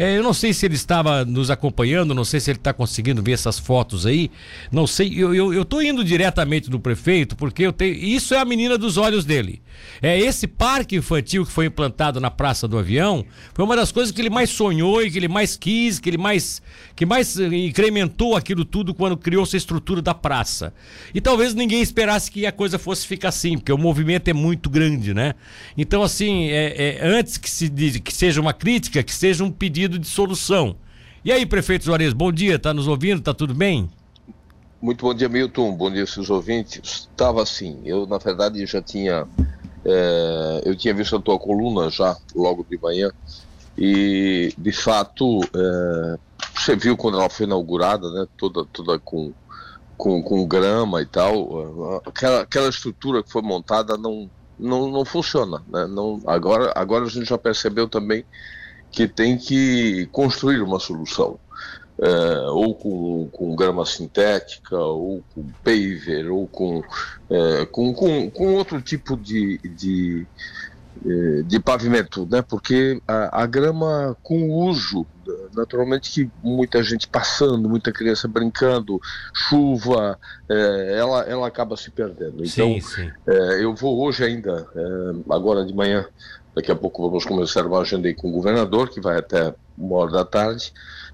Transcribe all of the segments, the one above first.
É, eu não sei se ele estava nos acompanhando, não sei se ele está conseguindo ver essas fotos aí. Não sei, eu, eu, eu indo diretamente do prefeito, porque eu tenho. Isso é a menina dos olhos dele. É esse parque infantil que foi implantado na Praça do Avião, foi uma das coisas que ele mais sonhou e que ele mais quis, que ele mais, que mais eh, incrementou aquilo tudo quando criou essa estrutura da praça. E talvez ninguém esperasse que a coisa fosse ficar assim, porque o movimento é muito grande, né? Então, assim, é, é antes que, se, que seja uma crítica, que seja um pedido de solução. E aí, prefeito Juarez, bom dia, tá nos ouvindo? Tá tudo bem? Muito bom dia, Milton. Bom dia, seus ouvintes. Estava assim, eu na verdade já tinha é, eu tinha visto a tua coluna já logo de manhã e de fato é, você viu quando ela foi inaugurada, né? Toda, toda com, com, com grama e tal. Aquela, aquela estrutura que foi montada não, não, não funciona. Né? Não, agora, agora a gente já percebeu também que tem que construir uma solução. É, ou com, com grama sintética, ou com paver, ou com, é, com, com, com, outro tipo de, de, de pavimento, né? porque a, a grama com uso, naturalmente que muita gente passando, muita criança brincando, chuva, é, ela, ela acaba se perdendo. Então, sim, sim. É, eu vou hoje ainda, é, agora de manhã, daqui a pouco vamos começar uma agenda aí com o governador, que vai até uma hora da tarde,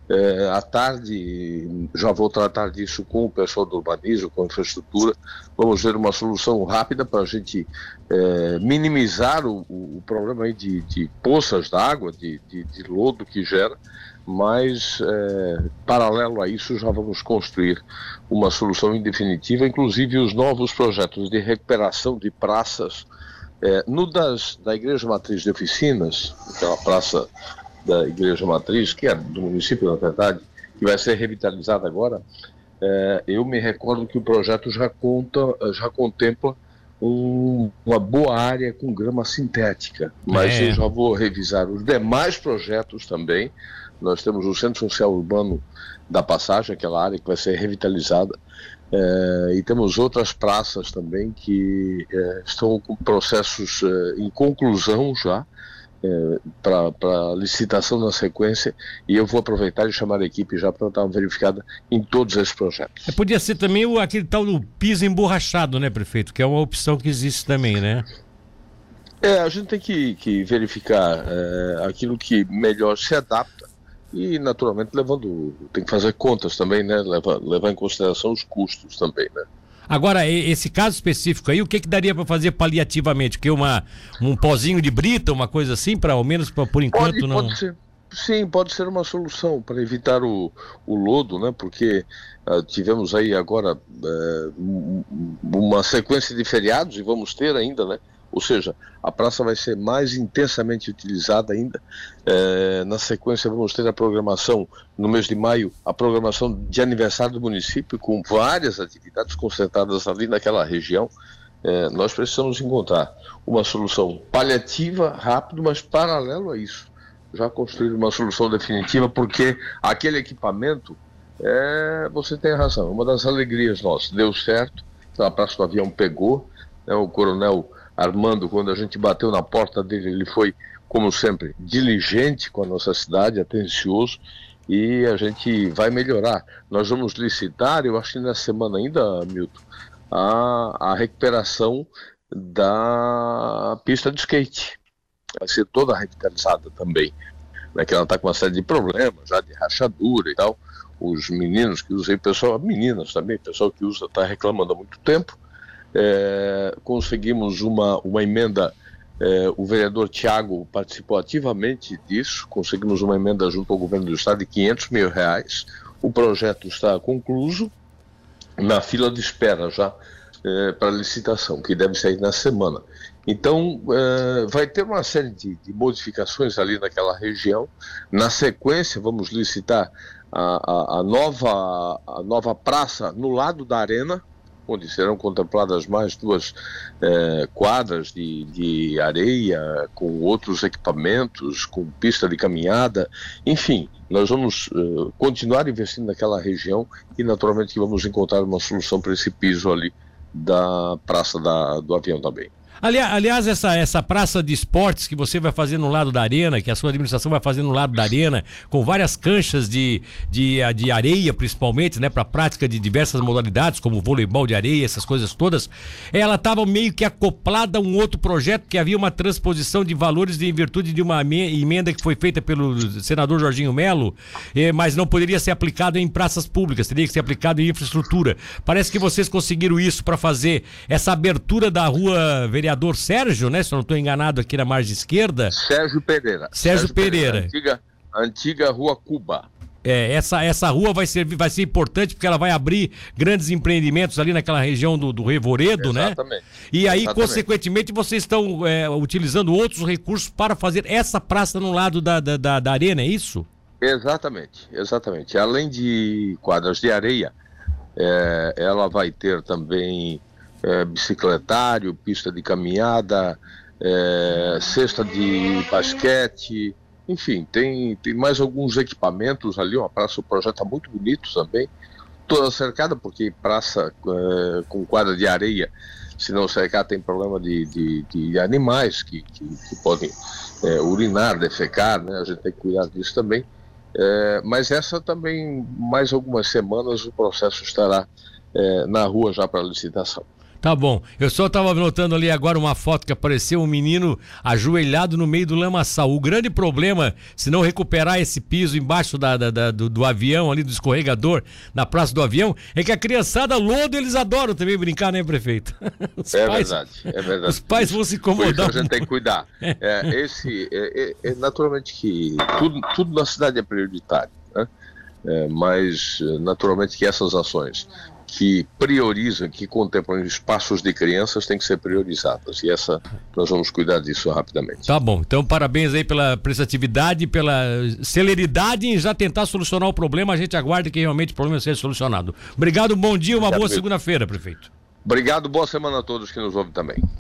é, à tarde, já vou tratar disso com o pessoal do urbanismo, com a infraestrutura. Vamos ver uma solução rápida para a gente é, minimizar o, o, problema aí de, de poças d'água, de, de, de, lodo que gera, mas é, paralelo a isso já vamos construir uma solução em definitiva, inclusive os novos projetos de recuperação de praças. É, no das, da Igreja Matriz de Oficinas, aquela praça da Igreja Matriz, que é do município, na verdade, que vai ser revitalizada agora, é, eu me recordo que o projeto já, conta, já contempla um, uma boa área com grama sintética, mas é. eu já vou revisar os demais projetos também. Nós temos o Centro Social Urbano da Passagem, aquela área que vai ser revitalizada, é, e temos outras praças também que é, estão com processos é, em conclusão já, é, para licitação na sequência e eu vou aproveitar e chamar a equipe já para dar uma verificada em todos esses projetos. É, podia ser também o, aquele tal do piso emborrachado, né, prefeito? Que é uma opção que existe também, né? É, a gente tem que, que verificar é, aquilo que melhor se adapta e, naturalmente, levando. tem que fazer contas também, né? Levar, levar em consideração os custos também, né? Agora, esse caso específico aí, o que, que daria para fazer paliativamente? Que uma um pozinho de brita, uma coisa assim, para ao menos pra, por enquanto pode, não. Pode ser. Sim, pode ser uma solução para evitar o, o lodo, né? Porque uh, tivemos aí agora uh, uma sequência de feriados e vamos ter ainda, né? Ou seja, a praça vai ser mais intensamente utilizada ainda. É, na sequência, vamos ter a programação, no mês de maio, a programação de aniversário do município, com várias atividades concentradas ali naquela região. É, nós precisamos encontrar uma solução paliativa, rápido, mas paralelo a isso. Já construir uma solução definitiva, porque aquele equipamento, é, você tem razão, uma das alegrias nossas. Deu certo, a Praça do Avião pegou, né, o coronel Armando, quando a gente bateu na porta dele, ele foi, como sempre, diligente com a nossa cidade, atencioso, e a gente vai melhorar. Nós vamos licitar, eu acho que na semana ainda, Milton, a, a recuperação da pista de skate. Vai ser toda revitalizada também. Né, que ela está com uma série de problemas, já de rachadura e tal. Os meninos que usam, pessoal, meninas também, pessoal que usa está reclamando há muito tempo é, conseguimos uma, uma emenda, é, o vereador Tiago participou ativamente disso, conseguimos uma emenda junto ao governo do estado de 500 mil reais, o projeto está concluído, na fila de espera já é, para licitação, que deve sair na semana. Então, é, vai ter uma série de, de, modificações ali naquela região. Na sequência, vamos licitar a, a, a, nova, a nova praça no lado da arena, onde serão contempladas mais duas eh, quadras de, de areia, com outros equipamentos, com pista de caminhada, enfim, nós vamos uh, continuar investindo naquela região e naturalmente que vamos encontrar uma solução para esse piso ali da Praça da, do Avião também. Aliás, essa, essa praça de esportes que você vai fazer no lado da arena, que a sua administração vai fazer no lado da arena, com várias canchas de, de, de areia, principalmente, né, para prática de diversas modalidades, como voleibol de areia, essas coisas todas, ela estava meio que acoplada a um outro projeto que havia uma transposição de valores em virtude de uma emenda que foi feita pelo senador Jorginho Melo, eh, mas não poderia ser aplicado em praças públicas, teria que ser aplicado em infraestrutura. Parece que vocês conseguiram isso para fazer essa abertura da rua vereador Sérgio, né? Se eu não estou enganado aqui na margem esquerda. Sérgio Pereira. Sérgio, Sérgio Pereira. Pereira. Antiga, antiga rua Cuba. É, essa, essa rua vai ser, vai ser importante porque ela vai abrir grandes empreendimentos ali naquela região do, do Revoredo, né? Exatamente. né? E aí, Exatamente. consequentemente, vocês estão é, utilizando outros recursos para fazer essa praça no lado da, da, da, da arena, é isso? Exatamente, exatamente. Além de quadras de areia, é, ela vai ter também é, bicicletário, pista de caminhada, é, cesta de basquete, enfim, tem, tem mais alguns equipamentos ali, uma praça, o projeto está muito bonito também, toda cercada, porque praça é, com quadra de areia, se não cercar tem problema de, de, de animais que, que, que podem é, urinar, defecar, né? a gente tem que cuidar disso também. É, mas essa também, mais algumas semanas, o processo estará é, na rua já para licitação. Tá bom. Eu só estava notando ali agora uma foto que apareceu um menino ajoelhado no meio do lamaçal. O grande problema, se não recuperar esse piso embaixo da, da, da do, do, avião, ali do escorregador, na praça do avião, é que a criançada lodo eles adoram também brincar, né, prefeito? Os é pais, verdade, é verdade. Os pais vão se incomodar. a gente tem que cuidar. É, esse, é, é, é, naturalmente que tudo, tudo na cidade é prioritário, né? É, mas naturalmente que essas ações que priorizam, que contemplam espaços de crianças têm que ser priorizadas. E essa nós vamos cuidar disso rapidamente. Tá bom. Então, parabéns aí pela prestatividade, pela celeridade em já tentar solucionar o problema. A gente aguarda que realmente o problema seja solucionado. Obrigado, bom dia, uma boa segunda-feira, prefeito. Obrigado, boa semana a todos que nos ouvem também.